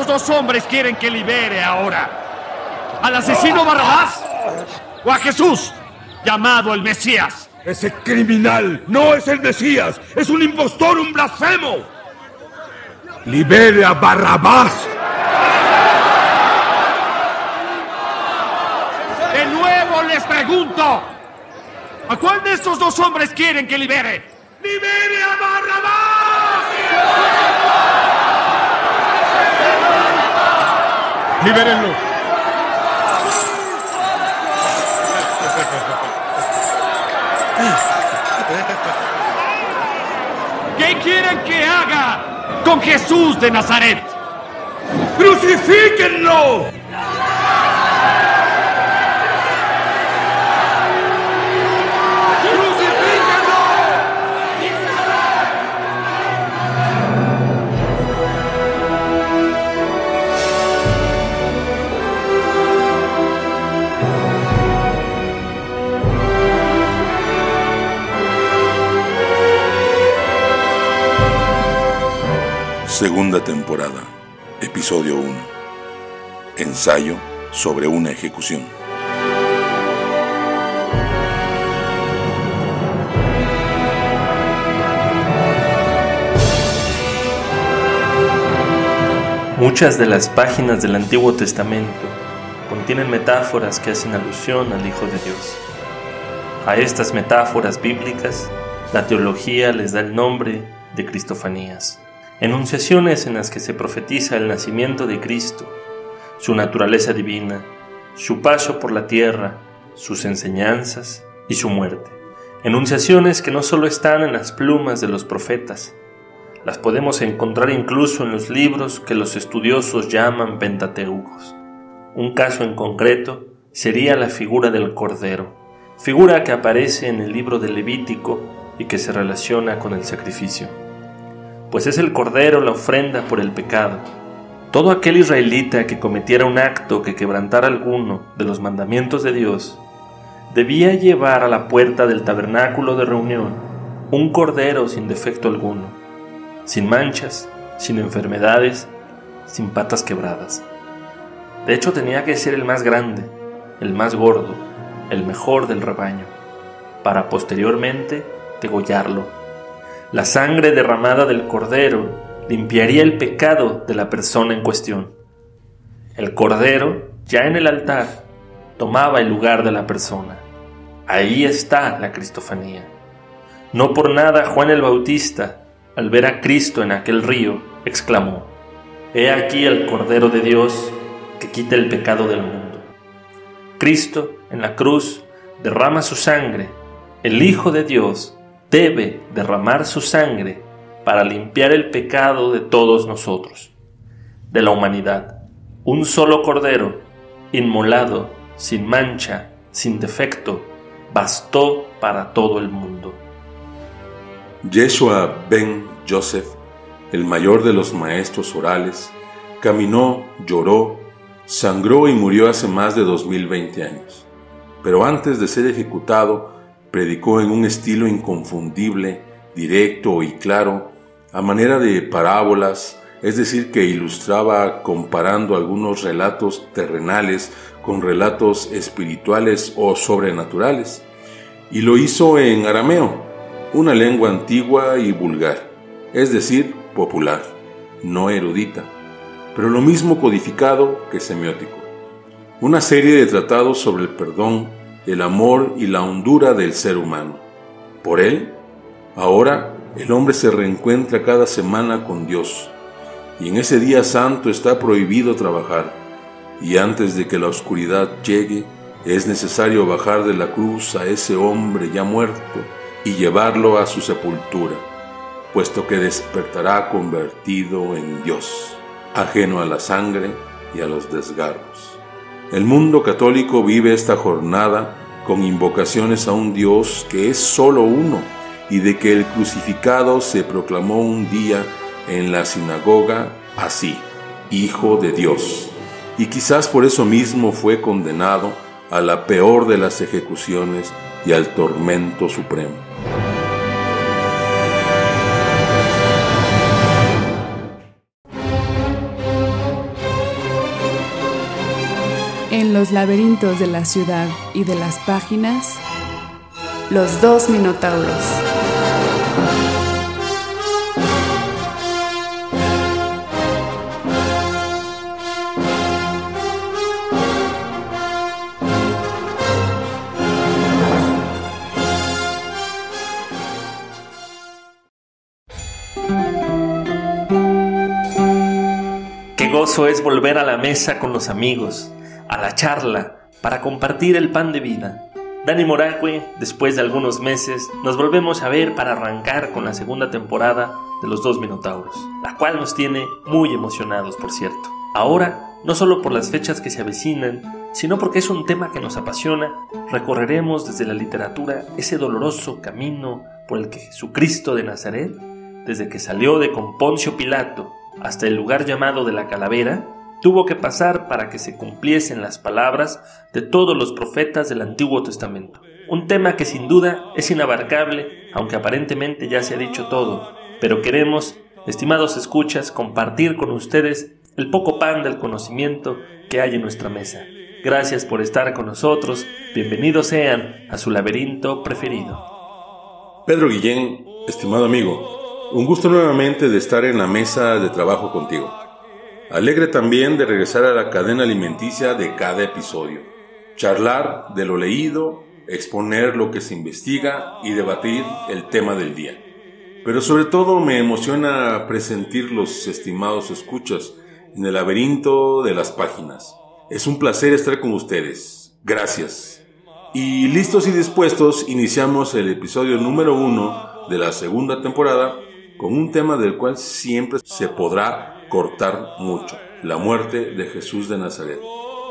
estos dos hombres quieren que libere ahora? ¿Al asesino Barrabás? ¿O a Jesús, llamado el Mesías? Ese criminal no es el Mesías, es un impostor, un blasfemo. Libere a Barrabás. De nuevo les pregunto, ¿a cuál de estos dos hombres quieren que libere? ¡Libere a Barrabás! Libérenlo. ¿Qué quieren que haga con Jesús de Nazaret? ¡Crucifíquenlo! Segunda temporada, episodio 1. Ensayo sobre una ejecución. Muchas de las páginas del Antiguo Testamento contienen metáforas que hacen alusión al Hijo de Dios. A estas metáforas bíblicas, la teología les da el nombre de Cristofanías enunciaciones en las que se profetiza el nacimiento de Cristo, su naturaleza divina, su paso por la tierra, sus enseñanzas y su muerte. Enunciaciones que no solo están en las plumas de los profetas, las podemos encontrar incluso en los libros que los estudiosos llaman pentateucos. Un caso en concreto sería la figura del Cordero, figura que aparece en el libro de Levítico y que se relaciona con el sacrificio pues es el Cordero la ofrenda por el pecado. Todo aquel israelita que cometiera un acto que quebrantara alguno de los mandamientos de Dios, debía llevar a la puerta del tabernáculo de reunión un cordero sin defecto alguno, sin manchas, sin enfermedades, sin patas quebradas. De hecho tenía que ser el más grande, el más gordo, el mejor del rebaño, para posteriormente degollarlo la sangre derramada del cordero limpiaría el pecado de la persona en cuestión. El cordero, ya en el altar, tomaba el lugar de la persona. Ahí está la cristofanía. No por nada Juan el Bautista, al ver a Cristo en aquel río, exclamó, He aquí el Cordero de Dios que quita el pecado del mundo. Cristo, en la cruz, derrama su sangre, el Hijo de Dios, debe derramar su sangre para limpiar el pecado de todos nosotros, de la humanidad. Un solo cordero, inmolado, sin mancha, sin defecto, bastó para todo el mundo. Yeshua ben Joseph, el mayor de los maestros orales, caminó, lloró, sangró y murió hace más de 2020 años. Pero antes de ser ejecutado, predicó en un estilo inconfundible, directo y claro, a manera de parábolas, es decir, que ilustraba comparando algunos relatos terrenales con relatos espirituales o sobrenaturales. Y lo hizo en arameo, una lengua antigua y vulgar, es decir, popular, no erudita, pero lo mismo codificado que semiótico. Una serie de tratados sobre el perdón el amor y la hondura del ser humano. Por él, ahora el hombre se reencuentra cada semana con Dios, y en ese día santo está prohibido trabajar, y antes de que la oscuridad llegue, es necesario bajar de la cruz a ese hombre ya muerto y llevarlo a su sepultura, puesto que despertará convertido en Dios, ajeno a la sangre y a los desgarros. El mundo católico vive esta jornada con invocaciones a un Dios que es solo uno y de que el crucificado se proclamó un día en la sinagoga así, Hijo de Dios. Y quizás por eso mismo fue condenado a la peor de las ejecuciones y al tormento supremo. En los laberintos de la ciudad y de las páginas, los dos minotauros. Qué gozo es volver a la mesa con los amigos, la charla, para compartir el pan de vida. Dani Moracue, después de algunos meses, nos volvemos a ver para arrancar con la segunda temporada de Los Dos Minotauros, la cual nos tiene muy emocionados, por cierto. Ahora, no solo por las fechas que se avecinan, sino porque es un tema que nos apasiona, recorreremos desde la literatura ese doloroso camino por el que Jesucristo de Nazaret, desde que salió de Componcio Pilato hasta el lugar llamado de la Calavera, tuvo que pasar para que se cumpliesen las palabras de todos los profetas del Antiguo Testamento. Un tema que sin duda es inabarcable, aunque aparentemente ya se ha dicho todo, pero queremos, estimados escuchas, compartir con ustedes el poco pan del conocimiento que hay en nuestra mesa. Gracias por estar con nosotros, bienvenidos sean a su laberinto preferido. Pedro Guillén, estimado amigo, un gusto nuevamente de estar en la mesa de trabajo contigo. Alegre también de regresar a la cadena alimenticia de cada episodio. Charlar de lo leído, exponer lo que se investiga y debatir el tema del día. Pero sobre todo me emociona presentir los estimados escuchas en el laberinto de las páginas. Es un placer estar con ustedes. Gracias. Y listos y dispuestos, iniciamos el episodio número uno de la segunda temporada con un tema del cual siempre se podrá cortar mucho, la muerte de Jesús de Nazaret.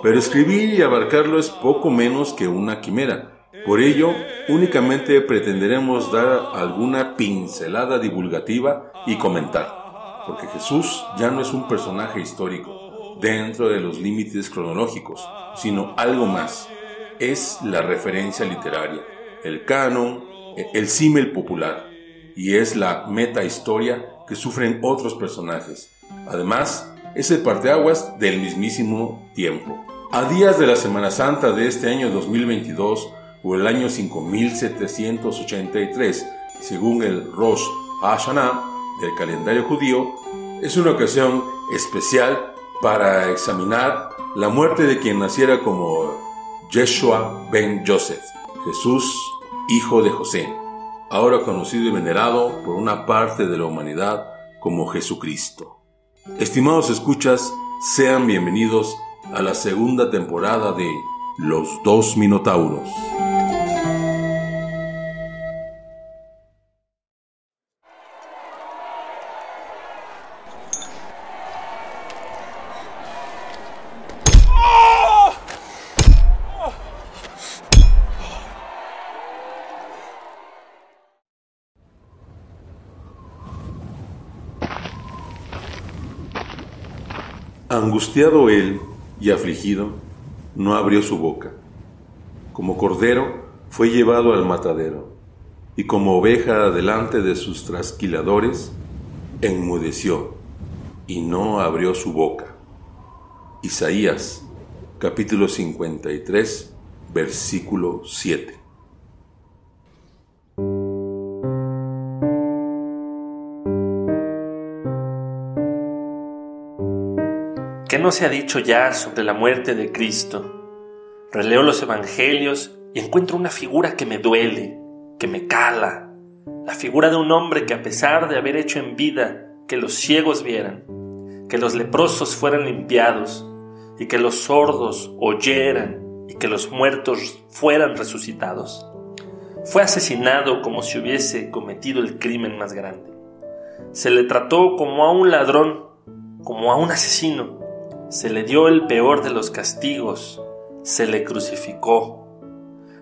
Pero escribir y abarcarlo es poco menos que una quimera. Por ello, únicamente pretenderemos dar alguna pincelada divulgativa y comentar, porque Jesús ya no es un personaje histórico dentro de los límites cronológicos, sino algo más. Es la referencia literaria, el canon, el símil popular, y es la meta historia que sufren otros personajes, Además, es el parteaguas del mismísimo tiempo. A días de la Semana Santa de este año 2022 o el año 5783, según el Rosh Hashanah del calendario judío, es una ocasión especial para examinar la muerte de quien naciera como Yeshua ben Joseph, Jesús, hijo de José, ahora conocido y venerado por una parte de la humanidad como Jesucristo. Estimados escuchas, sean bienvenidos a la segunda temporada de Los dos Minotauros. Angustiado él y afligido, no abrió su boca. Como cordero fue llevado al matadero, y como oveja delante de sus trasquiladores, enmudeció y no abrió su boca. Isaías capítulo 53, versículo 7. ¿Qué no se ha dicho ya sobre la muerte de Cristo? Releo los evangelios y encuentro una figura que me duele, que me cala, la figura de un hombre que a pesar de haber hecho en vida que los ciegos vieran, que los leprosos fueran limpiados y que los sordos oyeran y que los muertos fueran resucitados, fue asesinado como si hubiese cometido el crimen más grande. Se le trató como a un ladrón, como a un asesino, se le dio el peor de los castigos, se le crucificó.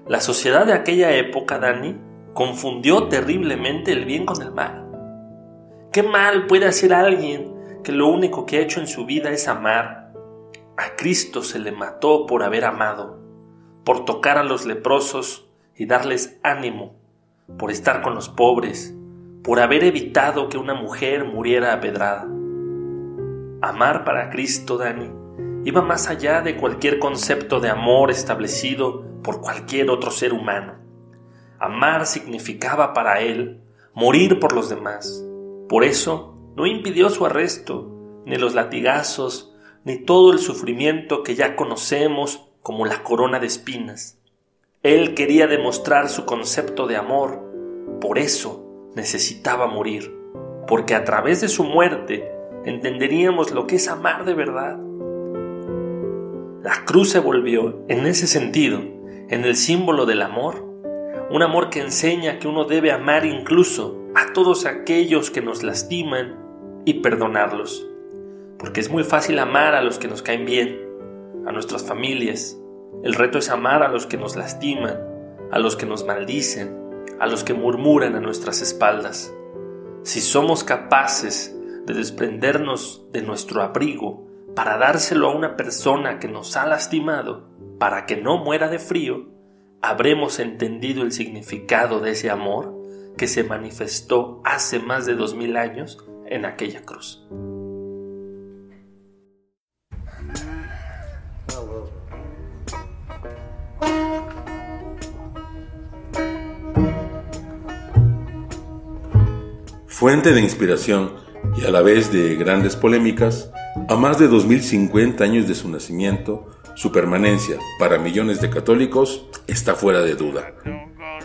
La sociedad de aquella época, Dani, confundió terriblemente el bien con el mal. ¿Qué mal puede hacer alguien que lo único que ha hecho en su vida es amar? A Cristo se le mató por haber amado, por tocar a los leprosos y darles ánimo, por estar con los pobres, por haber evitado que una mujer muriera apedrada. Amar para Cristo, Dani, iba más allá de cualquier concepto de amor establecido por cualquier otro ser humano. Amar significaba para él morir por los demás. Por eso no impidió su arresto, ni los latigazos, ni todo el sufrimiento que ya conocemos como la corona de espinas. Él quería demostrar su concepto de amor, por eso necesitaba morir, porque a través de su muerte entenderíamos lo que es amar de verdad. La cruz se volvió, en ese sentido, en el símbolo del amor, un amor que enseña que uno debe amar incluso a todos aquellos que nos lastiman y perdonarlos, porque es muy fácil amar a los que nos caen bien, a nuestras familias, el reto es amar a los que nos lastiman, a los que nos maldicen, a los que murmuran a nuestras espaldas. Si somos capaces de desprendernos de nuestro abrigo para dárselo a una persona que nos ha lastimado, para que no muera de frío, habremos entendido el significado de ese amor que se manifestó hace más de dos mil años en aquella cruz. Fuente de inspiración y a la vez de grandes polémicas, a más de 2050 años de su nacimiento, su permanencia para millones de católicos está fuera de duda.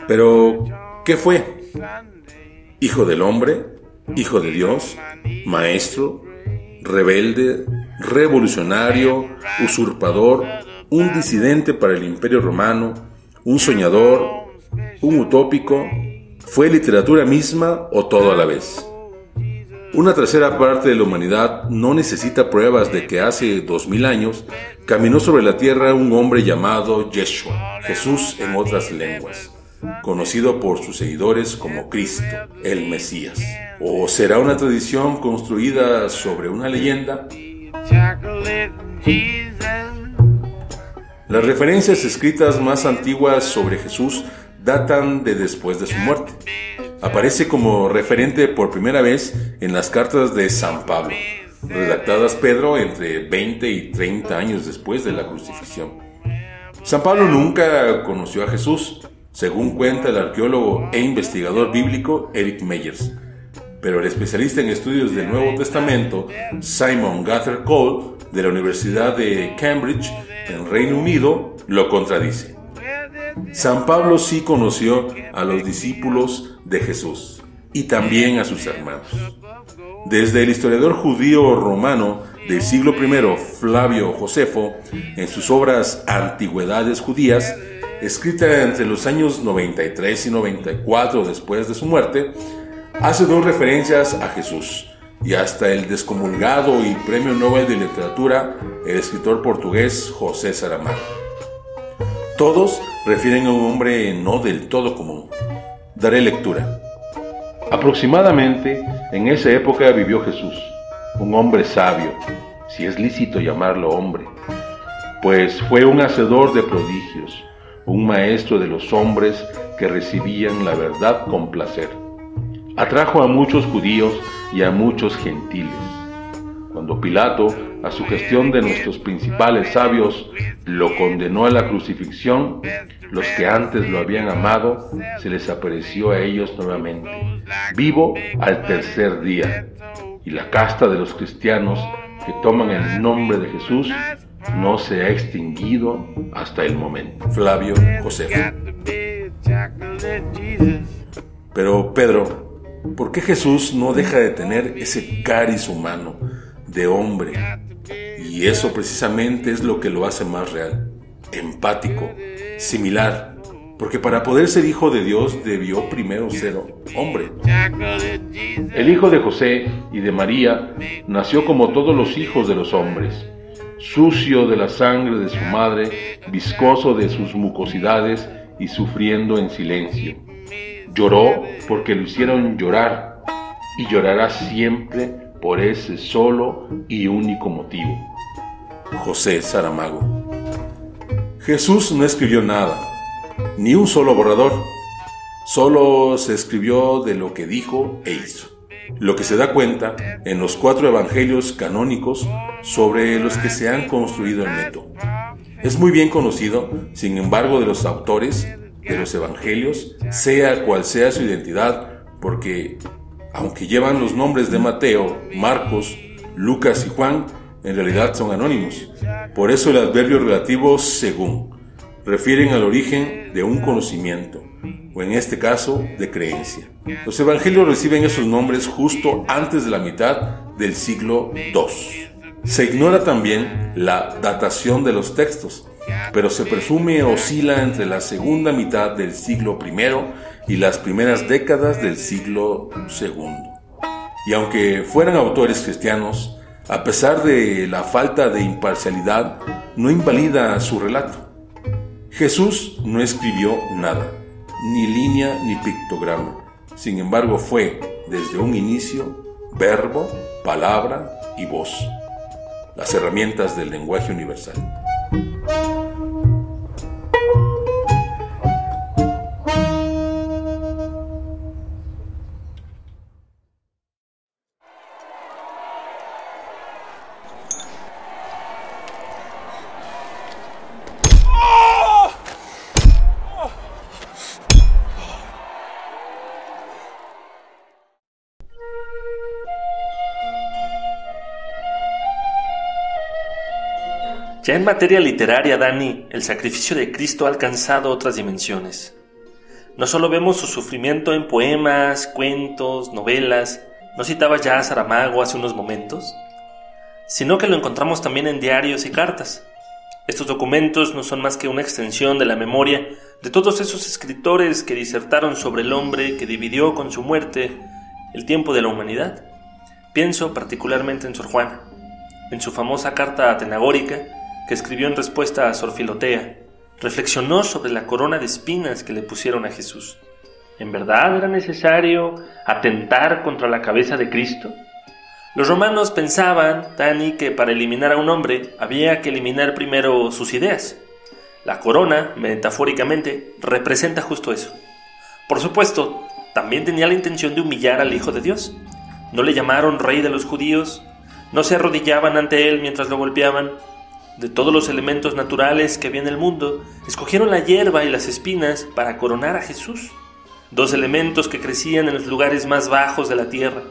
Pero, ¿qué fue? ¿Hijo del hombre? ¿Hijo de Dios? ¿Maestro? ¿Rebelde? ¿Revolucionario? ¿Usurpador? ¿Un disidente para el imperio romano? ¿Un soñador? ¿Un utópico? ¿Fue literatura misma o todo a la vez? Una tercera parte de la humanidad no necesita pruebas de que hace dos mil años caminó sobre la tierra un hombre llamado Yeshua, Jesús en otras lenguas, conocido por sus seguidores como Cristo, el Mesías. ¿O será una tradición construida sobre una leyenda? Las referencias escritas más antiguas sobre Jesús datan de después de su muerte. Aparece como referente por primera vez en las cartas de San Pablo, redactadas Pedro entre 20 y 30 años después de la crucifixión. San Pablo nunca conoció a Jesús, según cuenta el arqueólogo e investigador bíblico Eric Meyers. Pero el especialista en estudios del Nuevo Testamento, Simon Gather Cole, de la Universidad de Cambridge, en Reino Unido, lo contradice. San Pablo sí conoció a los discípulos de Jesús y también a sus hermanos. Desde el historiador judío romano del siglo I, Flavio Josefo, en sus obras Antigüedades Judías, escrita entre los años 93 y 94 después de su muerte, hace dos referencias a Jesús y hasta el descomulgado y premio Nobel de Literatura, el escritor portugués José Saramago. Todos refieren a un hombre no del todo común. Daré lectura. Aproximadamente en esa época vivió Jesús, un hombre sabio, si es lícito llamarlo hombre, pues fue un hacedor de prodigios, un maestro de los hombres que recibían la verdad con placer. Atrajo a muchos judíos y a muchos gentiles. Cuando Pilato a su gestión de nuestros principales sabios, lo condenó a la crucifixión, los que antes lo habían amado, se les apareció a ellos nuevamente, vivo al tercer día. Y la casta de los cristianos que toman el nombre de Jesús no se ha extinguido hasta el momento. Flavio José. Pero Pedro, ¿por qué Jesús no deja de tener ese cariz humano de hombre y eso precisamente es lo que lo hace más real, empático, similar, porque para poder ser hijo de Dios debió primero ser hombre. El hijo de José y de María nació como todos los hijos de los hombres, sucio de la sangre de su madre, viscoso de sus mucosidades y sufriendo en silencio. Lloró porque lo hicieron llorar y llorará siempre por ese solo y único motivo José Saramago. Jesús no escribió nada, ni un solo borrador, solo se escribió de lo que dijo e hizo. lo que se da cuenta en los cuatro evangelios canónicos sobre los que se han construido el método. Es muy bien conocido, sin embargo, de los autores de los evangelios, sea cual sea su identidad, porque aunque llevan los nombres de Mateo, Marcos, Lucas y Juan, en realidad son anónimos. Por eso el adverbio relativo según refieren al origen de un conocimiento, o en este caso de creencia. Los evangelios reciben esos nombres justo antes de la mitad del siglo II. Se ignora también la datación de los textos, pero se presume oscila entre la segunda mitad del siglo I y las primeras décadas del siglo II. Y aunque fueran autores cristianos, a pesar de la falta de imparcialidad, no invalida su relato. Jesús no escribió nada, ni línea ni pictograma. Sin embargo, fue, desde un inicio, verbo, palabra y voz las herramientas del lenguaje universal. En materia literaria, Dani, el sacrificio de Cristo ha alcanzado otras dimensiones. No solo vemos su sufrimiento en poemas, cuentos, novelas, ¿no citabas ya a Saramago hace unos momentos? Sino que lo encontramos también en diarios y cartas. Estos documentos no son más que una extensión de la memoria de todos esos escritores que disertaron sobre el hombre que dividió con su muerte el tiempo de la humanidad. Pienso particularmente en Sor Juana. En su famosa carta atenagórica, que escribió en respuesta a Sor Filotea, reflexionó sobre la corona de espinas que le pusieron a Jesús. ¿En verdad era necesario atentar contra la cabeza de Cristo? Los romanos pensaban, Dani, que para eliminar a un hombre había que eliminar primero sus ideas. La corona, metafóricamente, representa justo eso. Por supuesto, también tenía la intención de humillar al Hijo de Dios. No le llamaron rey de los judíos, no se arrodillaban ante él mientras lo golpeaban, de todos los elementos naturales que había en el mundo, escogieron la hierba y las espinas para coronar a Jesús, dos elementos que crecían en los lugares más bajos de la tierra.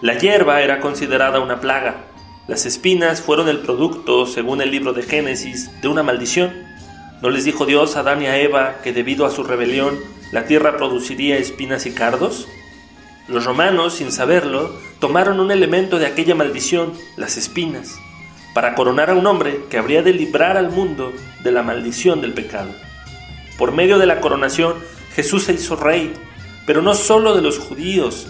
La hierba era considerada una plaga, las espinas fueron el producto, según el libro de Génesis, de una maldición. ¿No les dijo Dios a Adán y a Eva que debido a su rebelión la tierra produciría espinas y cardos? Los romanos, sin saberlo, tomaron un elemento de aquella maldición, las espinas, para coronar a un hombre que habría de librar al mundo de la maldición del pecado. Por medio de la coronación, Jesús se hizo rey, pero no solo de los judíos,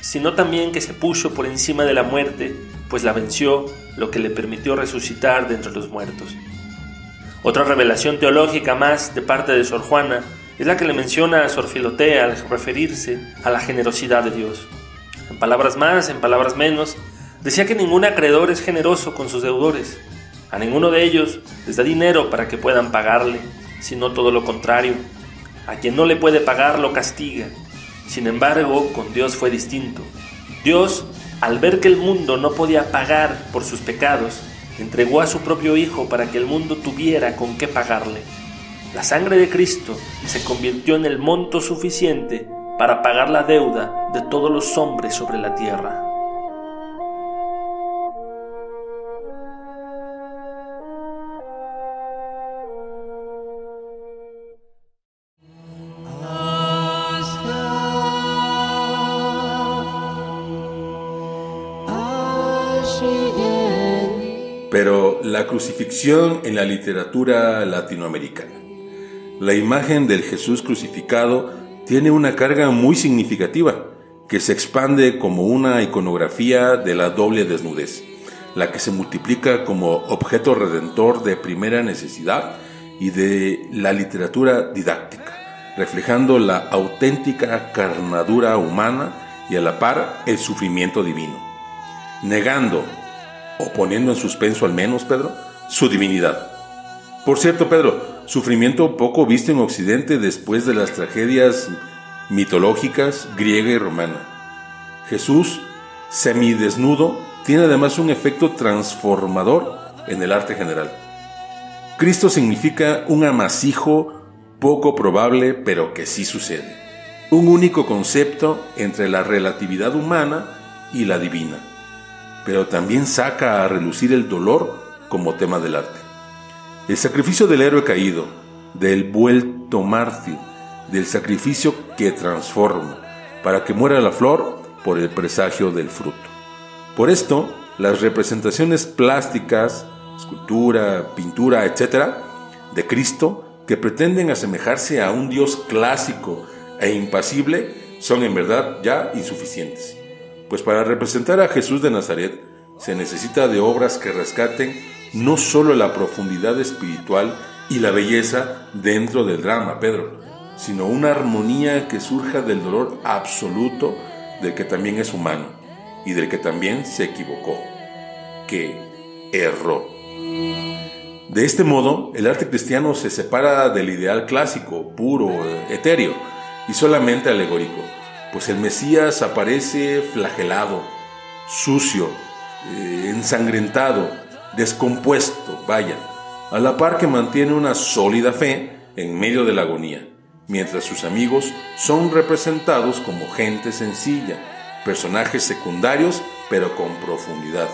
sino también que se puso por encima de la muerte, pues la venció, lo que le permitió resucitar de entre los muertos. Otra revelación teológica más de parte de Sor Juana es la que le menciona a Sor Filotea al referirse a la generosidad de Dios. En palabras más, en palabras menos, Decía que ningún acreedor es generoso con sus deudores. A ninguno de ellos les da dinero para que puedan pagarle, sino todo lo contrario. A quien no le puede pagar lo castiga. Sin embargo, con Dios fue distinto. Dios, al ver que el mundo no podía pagar por sus pecados, entregó a su propio Hijo para que el mundo tuviera con qué pagarle. La sangre de Cristo se convirtió en el monto suficiente para pagar la deuda de todos los hombres sobre la tierra. Crucifixión en la literatura latinoamericana. La imagen del Jesús crucificado tiene una carga muy significativa que se expande como una iconografía de la doble desnudez, la que se multiplica como objeto redentor de primera necesidad y de la literatura didáctica, reflejando la auténtica carnadura humana y a la par el sufrimiento divino, negando o poniendo en suspenso al menos, Pedro, su divinidad. Por cierto, Pedro, sufrimiento poco visto en Occidente después de las tragedias mitológicas griega y romana. Jesús, semidesnudo, tiene además un efecto transformador en el arte general. Cristo significa un amasijo poco probable, pero que sí sucede. Un único concepto entre la relatividad humana y la divina, pero también saca a relucir el dolor como tema del arte. El sacrificio del héroe caído, del vuelto mártir, del sacrificio que transforma, para que muera la flor por el presagio del fruto. Por esto, las representaciones plásticas, escultura, pintura, etc., de Cristo, que pretenden asemejarse a un Dios clásico e impasible, son en verdad ya insuficientes. Pues para representar a Jesús de Nazaret se necesita de obras que rescaten no solo la profundidad espiritual y la belleza dentro del drama, Pedro, sino una armonía que surja del dolor absoluto del que también es humano y del que también se equivocó, que erró. De este modo, el arte cristiano se separa del ideal clásico, puro, etéreo y solamente alegórico, pues el Mesías aparece flagelado, sucio, eh, ensangrentado, descompuesto, vaya, a la par que mantiene una sólida fe en medio de la agonía, mientras sus amigos son representados como gente sencilla, personajes secundarios pero con profundidad.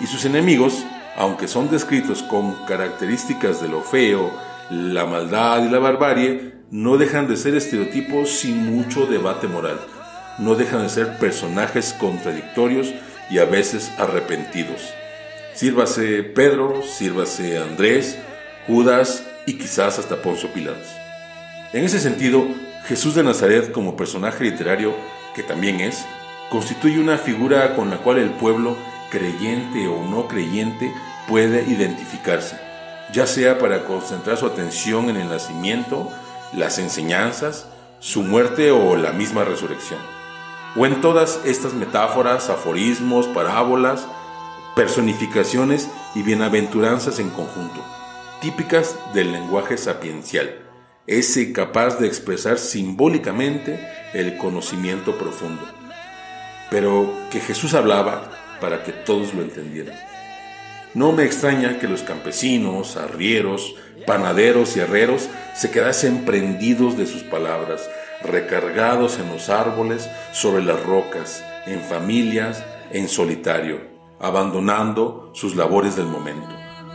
Y sus enemigos, aunque son descritos con características de lo feo, la maldad y la barbarie, no dejan de ser estereotipos sin mucho debate moral, no dejan de ser personajes contradictorios y a veces arrepentidos. Sírvase Pedro, sírvase Andrés, Judas y quizás hasta Poncio Pilatos. En ese sentido, Jesús de Nazaret como personaje literario, que también es, constituye una figura con la cual el pueblo, creyente o no creyente, puede identificarse, ya sea para concentrar su atención en el nacimiento, las enseñanzas, su muerte o la misma resurrección. O en todas estas metáforas, aforismos, parábolas, personificaciones y bienaventuranzas en conjunto, típicas del lenguaje sapiencial, ese capaz de expresar simbólicamente el conocimiento profundo, pero que Jesús hablaba para que todos lo entendieran. No me extraña que los campesinos, arrieros, panaderos y herreros se quedasen prendidos de sus palabras, recargados en los árboles, sobre las rocas, en familias, en solitario, abandonando sus labores del momento,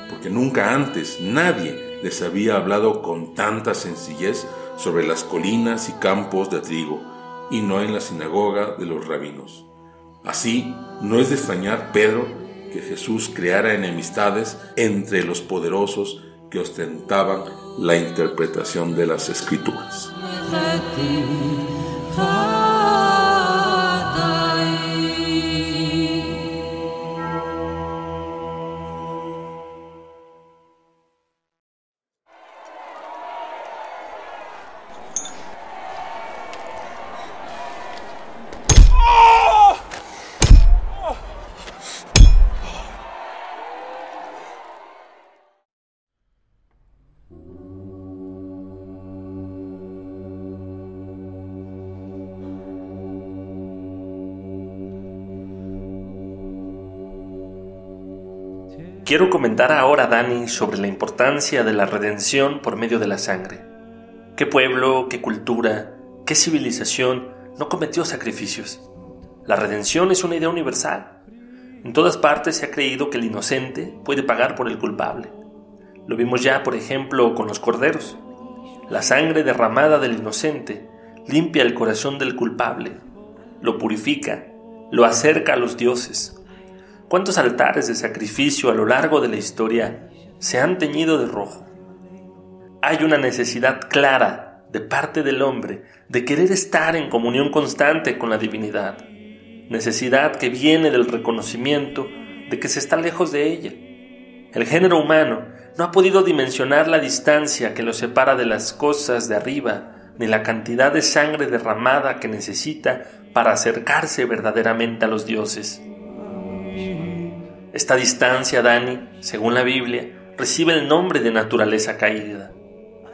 porque nunca antes nadie les había hablado con tanta sencillez sobre las colinas y campos de trigo, y no en la sinagoga de los rabinos. Así, no es de extrañar, Pedro, que Jesús creara enemistades entre los poderosos que ostentaban la interpretación de las escrituras. Quiero comentar ahora, Dani, sobre la importancia de la redención por medio de la sangre. ¿Qué pueblo, qué cultura, qué civilización no cometió sacrificios? La redención es una idea universal. En todas partes se ha creído que el inocente puede pagar por el culpable. Lo vimos ya, por ejemplo, con los corderos. La sangre derramada del inocente limpia el corazón del culpable, lo purifica, lo acerca a los dioses, ¿Cuántos altares de sacrificio a lo largo de la historia se han teñido de rojo? Hay una necesidad clara de parte del hombre de querer estar en comunión constante con la divinidad, necesidad que viene del reconocimiento de que se está lejos de ella. El género humano no ha podido dimensionar la distancia que lo separa de las cosas de arriba, ni la cantidad de sangre derramada que necesita para acercarse verdaderamente a los dioses. Esta distancia, Dani, según la Biblia, recibe el nombre de naturaleza caída.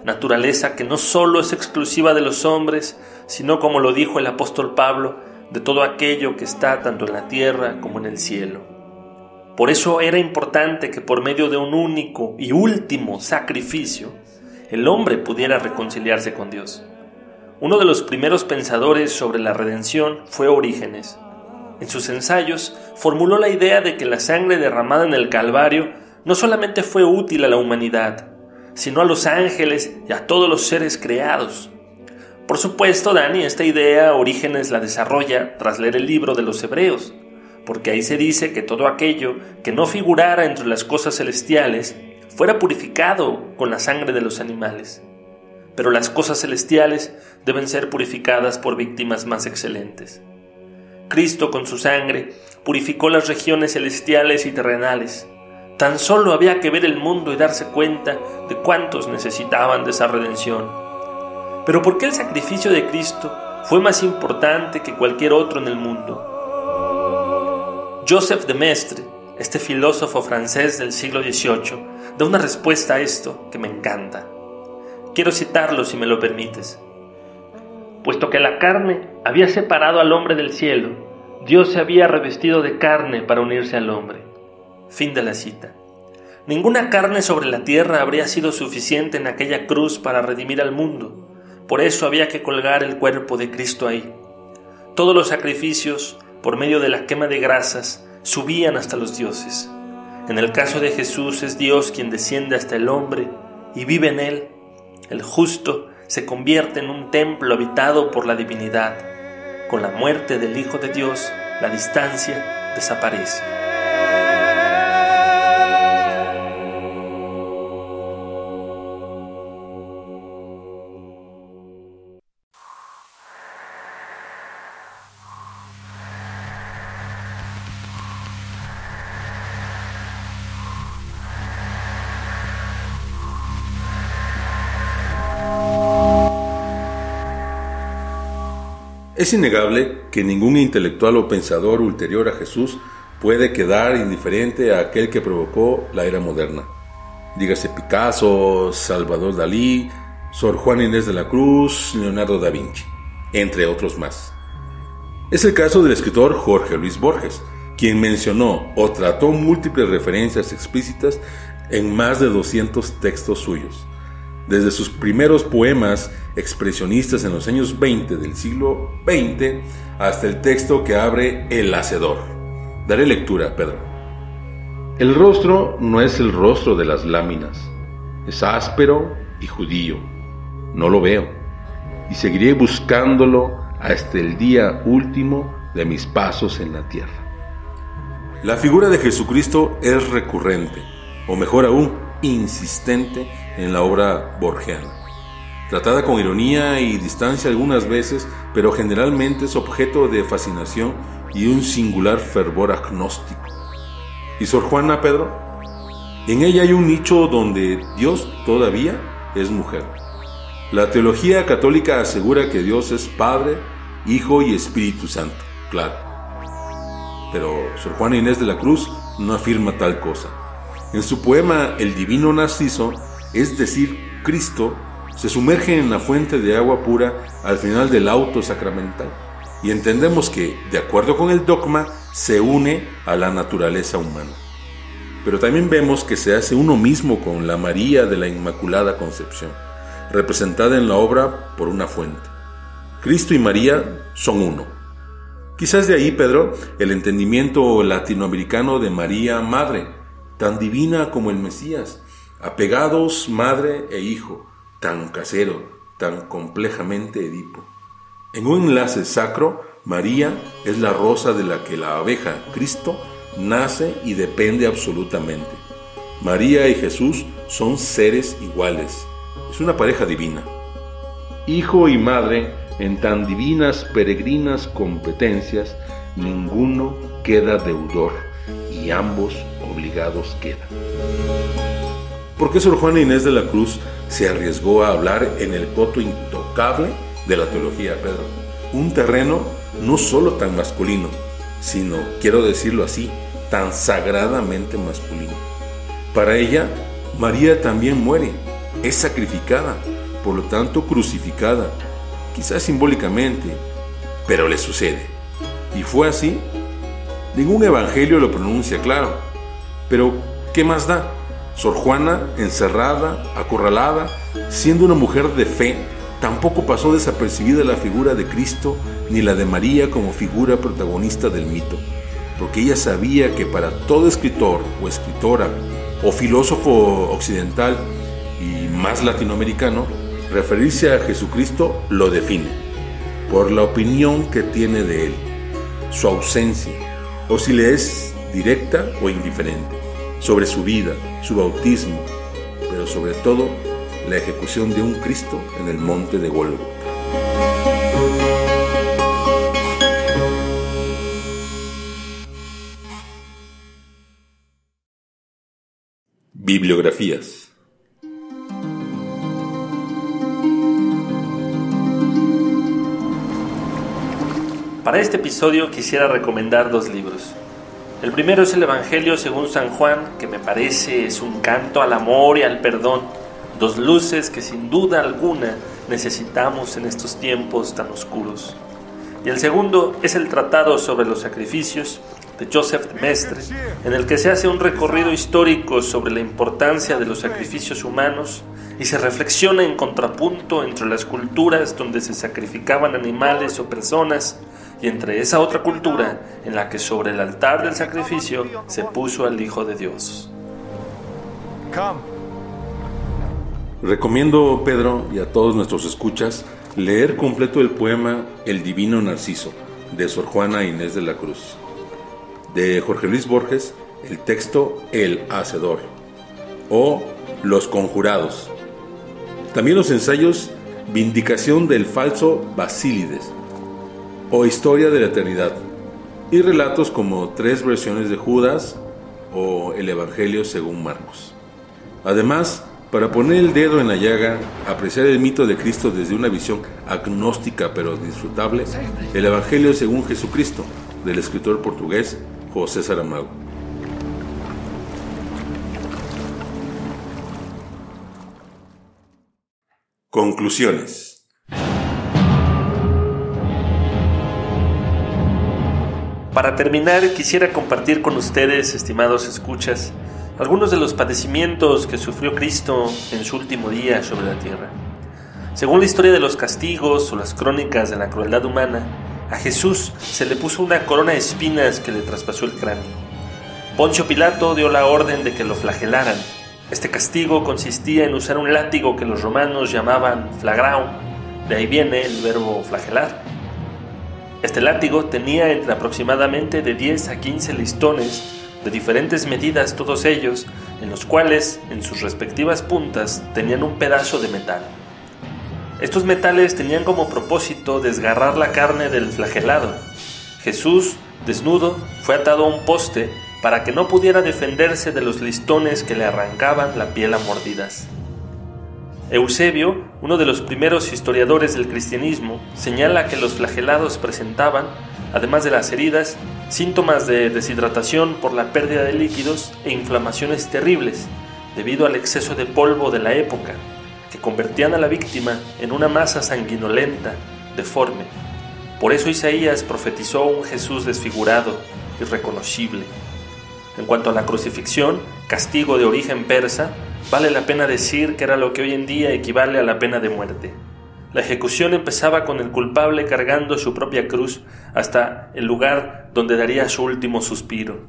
Naturaleza que no solo es exclusiva de los hombres, sino como lo dijo el apóstol Pablo, de todo aquello que está tanto en la tierra como en el cielo. Por eso era importante que por medio de un único y último sacrificio, el hombre pudiera reconciliarse con Dios. Uno de los primeros pensadores sobre la redención fue Orígenes. En sus ensayos formuló la idea de que la sangre derramada en el Calvario no solamente fue útil a la humanidad, sino a los ángeles y a todos los seres creados. Por supuesto, Dani, esta idea Orígenes la desarrolla tras leer el libro de los Hebreos, porque ahí se dice que todo aquello que no figurara entre las cosas celestiales fuera purificado con la sangre de los animales. Pero las cosas celestiales deben ser purificadas por víctimas más excelentes. Cristo con su sangre purificó las regiones celestiales y terrenales. Tan solo había que ver el mundo y darse cuenta de cuántos necesitaban de esa redención. Pero ¿por qué el sacrificio de Cristo fue más importante que cualquier otro en el mundo? Joseph de Maistre, este filósofo francés del siglo XVIII, da una respuesta a esto que me encanta. Quiero citarlo si me lo permites. Puesto que la carne había separado al hombre del cielo, Dios se había revestido de carne para unirse al hombre. Fin de la cita. Ninguna carne sobre la tierra habría sido suficiente en aquella cruz para redimir al mundo. Por eso había que colgar el cuerpo de Cristo ahí. Todos los sacrificios, por medio de la quema de grasas, subían hasta los dioses. En el caso de Jesús es Dios quien desciende hasta el hombre y vive en él. El justo se convierte en un templo habitado por la divinidad. Con la muerte del Hijo de Dios, la distancia desaparece. Es innegable que ningún intelectual o pensador ulterior a Jesús puede quedar indiferente a aquel que provocó la era moderna. Dígase Picasso, Salvador Dalí, Sor Juan Inés de la Cruz, Leonardo da Vinci, entre otros más. Es el caso del escritor Jorge Luis Borges, quien mencionó o trató múltiples referencias explícitas en más de 200 textos suyos desde sus primeros poemas expresionistas en los años 20 del siglo XX hasta el texto que abre El Hacedor. Daré lectura, Pedro. El rostro no es el rostro de las láminas, es áspero y judío. No lo veo y seguiré buscándolo hasta el día último de mis pasos en la tierra. La figura de Jesucristo es recurrente, o mejor aún, insistente en la obra borgiana. Tratada con ironía y distancia algunas veces, pero generalmente es objeto de fascinación y un singular fervor agnóstico. ¿Y Sor Juana Pedro? En ella hay un nicho donde Dios todavía es mujer. La teología católica asegura que Dios es Padre, Hijo y Espíritu Santo, claro. Pero Sor Juana Inés de la Cruz no afirma tal cosa. En su poema El Divino Narciso, es decir, Cristo, se sumerge en la fuente de agua pura al final del auto sacramental. Y entendemos que, de acuerdo con el dogma, se une a la naturaleza humana. Pero también vemos que se hace uno mismo con la María de la Inmaculada Concepción, representada en la obra por una fuente. Cristo y María son uno. Quizás de ahí, Pedro, el entendimiento latinoamericano de María Madre, tan divina como el Mesías, apegados madre e hijo, tan casero, tan complejamente Edipo. En un enlace sacro, María es la rosa de la que la abeja, Cristo, nace y depende absolutamente. María y Jesús son seres iguales. Es una pareja divina. Hijo y madre, en tan divinas peregrinas competencias, ninguno queda deudor y ambos obligados quedan. ¿Por qué Sor Juana Inés de la Cruz se arriesgó a hablar en el coto intocable de la teología, Pedro? Un terreno no solo tan masculino, sino, quiero decirlo así, tan sagradamente masculino. Para ella, María también muere, es sacrificada, por lo tanto crucificada, quizás simbólicamente, pero le sucede. ¿Y fue así? Ningún evangelio lo pronuncia, claro. Pero, ¿qué más da? Sor Juana, encerrada, acorralada, siendo una mujer de fe, tampoco pasó desapercibida la figura de Cristo ni la de María como figura protagonista del mito, porque ella sabía que para todo escritor o escritora o filósofo occidental y más latinoamericano, referirse a Jesucristo lo define, por la opinión que tiene de él, su ausencia, o si le es directa o indiferente, sobre su vida, su bautismo, pero sobre todo la ejecución de un Cristo en el monte de Golgo. Bibliografías Para este episodio quisiera recomendar dos libros. El primero es el Evangelio según San Juan, que me parece es un canto al amor y al perdón, dos luces que sin duda alguna necesitamos en estos tiempos tan oscuros. Y el segundo es el Tratado sobre los Sacrificios de Joseph de Mestre, en el que se hace un recorrido histórico sobre la importancia de los sacrificios humanos y se reflexiona en contrapunto entre las culturas donde se sacrificaban animales o personas y entre esa otra cultura en la que sobre el altar del sacrificio se puso al Hijo de Dios. Recomiendo, Pedro, y a todos nuestros escuchas, leer completo el poema El Divino Narciso, de Sor Juana Inés de la Cruz. De Jorge Luis Borges, el texto El Hacedor, o Los Conjurados. También los ensayos Vindicación del falso Basílides, o Historia de la Eternidad, y relatos como Tres versiones de Judas o El Evangelio según Marcos. Además, para poner el dedo en la llaga, apreciar el mito de Cristo desde una visión agnóstica pero disfrutable, el Evangelio según Jesucristo, del escritor portugués José Saramago. Conclusiones. Para terminar, quisiera compartir con ustedes, estimados escuchas, algunos de los padecimientos que sufrió Cristo en su último día sobre la tierra. Según la historia de los castigos o las crónicas de la crueldad humana, a Jesús se le puso una corona de espinas que le traspasó el cráneo. Poncio Pilato dio la orden de que lo flagelaran. Este castigo consistía en usar un látigo que los romanos llamaban flagrao, de ahí viene el verbo flagelar este látigo tenía entre aproximadamente de 10 a 15 listones de diferentes medidas todos ellos, en los cuales en sus respectivas puntas tenían un pedazo de metal. Estos metales tenían como propósito desgarrar la carne del flagelado. Jesús, desnudo, fue atado a un poste para que no pudiera defenderse de los listones que le arrancaban la piel a mordidas. Eusebio, uno de los primeros historiadores del cristianismo, señala que los flagelados presentaban, además de las heridas, síntomas de deshidratación por la pérdida de líquidos e inflamaciones terribles, debido al exceso de polvo de la época, que convertían a la víctima en una masa sanguinolenta, deforme. Por eso Isaías profetizó un Jesús desfigurado, irreconocible. En cuanto a la crucifixión, castigo de origen persa, Vale la pena decir que era lo que hoy en día equivale a la pena de muerte. La ejecución empezaba con el culpable cargando su propia cruz hasta el lugar donde daría su último suspiro.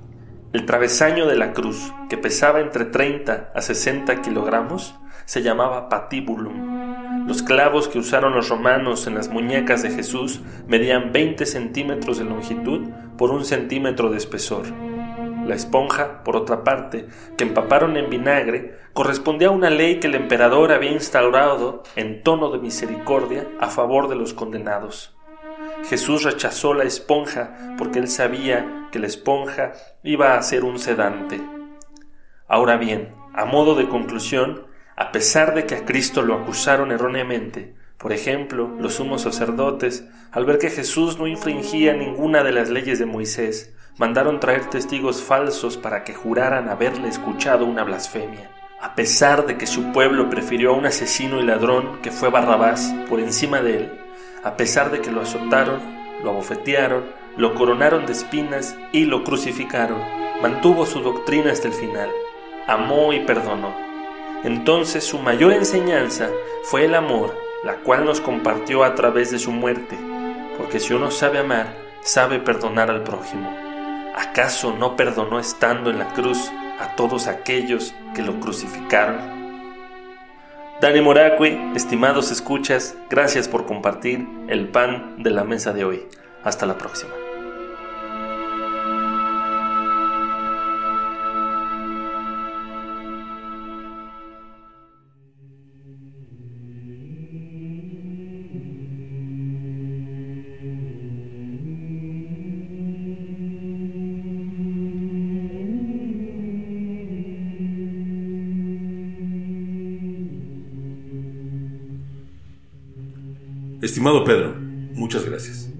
El travesaño de la cruz, que pesaba entre 30 a 60 kilogramos, se llamaba patibulum. Los clavos que usaron los romanos en las muñecas de Jesús medían 20 centímetros de longitud por un centímetro de espesor. La esponja, por otra parte, que empaparon en vinagre, correspondía a una ley que el emperador había instaurado en tono de misericordia a favor de los condenados. Jesús rechazó la esponja porque él sabía que la esponja iba a ser un sedante. Ahora bien, a modo de conclusión, a pesar de que a Cristo lo acusaron erróneamente, por ejemplo, los sumos sacerdotes, al ver que Jesús no infringía ninguna de las leyes de Moisés, mandaron traer testigos falsos para que juraran haberle escuchado una blasfemia. A pesar de que su pueblo prefirió a un asesino y ladrón que fue Barrabás por encima de él, a pesar de que lo azotaron, lo abofetearon, lo coronaron de espinas y lo crucificaron. Mantuvo su doctrina hasta el final, amó y perdonó. Entonces su mayor enseñanza fue el amor, la cual nos compartió a través de su muerte, porque si uno sabe amar, sabe perdonar al prójimo. ¿Acaso no perdonó estando en la cruz a todos aquellos que lo crucificaron? Dani Moracue, estimados escuchas, gracias por compartir el pan de la mesa de hoy. Hasta la próxima. Estimado Pedro, muchas gracias.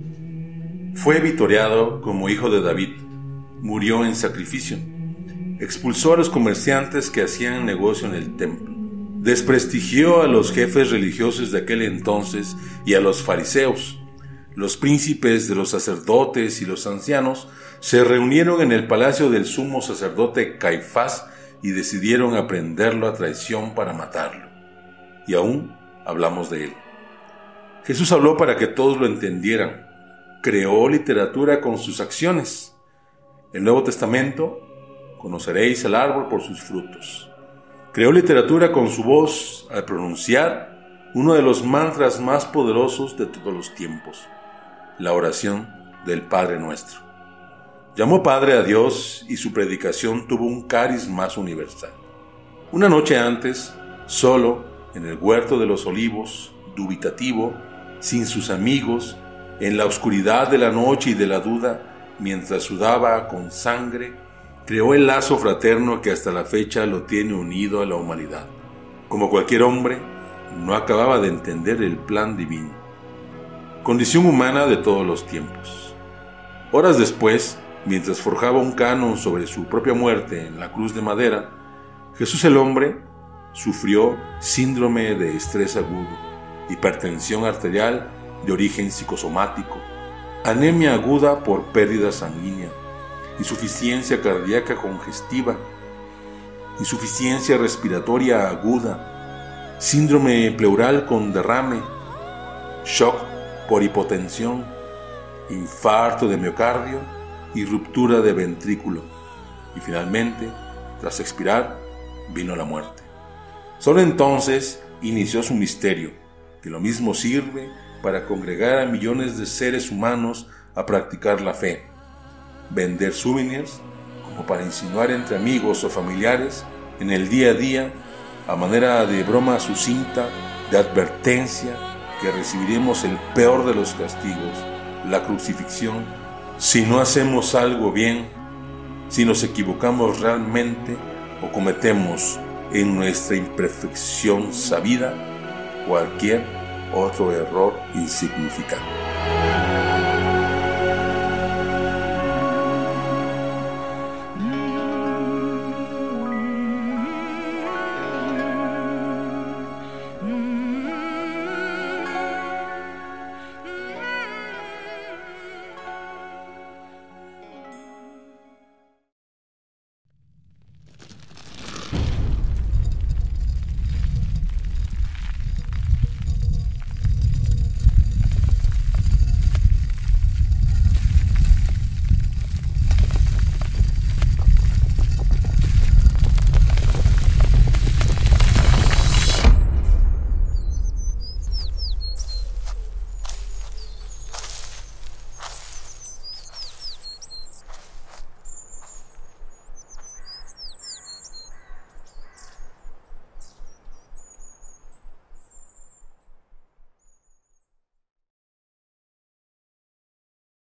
Fue vitoreado como hijo de David, murió en sacrificio, expulsó a los comerciantes que hacían negocio en el templo, desprestigió a los jefes religiosos de aquel entonces y a los fariseos. Los príncipes de los sacerdotes y los ancianos se reunieron en el palacio del sumo sacerdote Caifás y decidieron aprenderlo a traición para matarlo. Y aún hablamos de él. Jesús habló para que todos lo entendieran. Creó literatura con sus acciones. El Nuevo Testamento, conoceréis el árbol por sus frutos. Creó literatura con su voz al pronunciar uno de los mantras más poderosos de todos los tiempos, la oración del Padre Nuestro. Llamó Padre a Dios y su predicación tuvo un cariz más universal. Una noche antes, solo, en el huerto de los olivos, dubitativo, sin sus amigos, en la oscuridad de la noche y de la duda, mientras sudaba con sangre, creó el lazo fraterno que hasta la fecha lo tiene unido a la humanidad. Como cualquier hombre, no acababa de entender el plan divino. Condición humana de todos los tiempos. Horas después, mientras forjaba un canon sobre su propia muerte en la cruz de madera, Jesús el hombre sufrió síndrome de estrés agudo hipertensión arterial de origen psicosomático, anemia aguda por pérdida sanguínea, insuficiencia cardíaca congestiva, insuficiencia respiratoria aguda, síndrome pleural con derrame, shock por hipotensión, infarto de miocardio y ruptura de ventrículo. Y finalmente, tras expirar, vino la muerte. Solo entonces inició su misterio que lo mismo sirve para congregar a millones de seres humanos a practicar la fe. Vender souvenirs como para insinuar entre amigos o familiares en el día a día a manera de broma sucinta, de advertencia que recibiremos el peor de los castigos, la crucifixión, si no hacemos algo bien, si nos equivocamos realmente o cometemos en nuestra imperfección sabida cualquier otro error insignificante.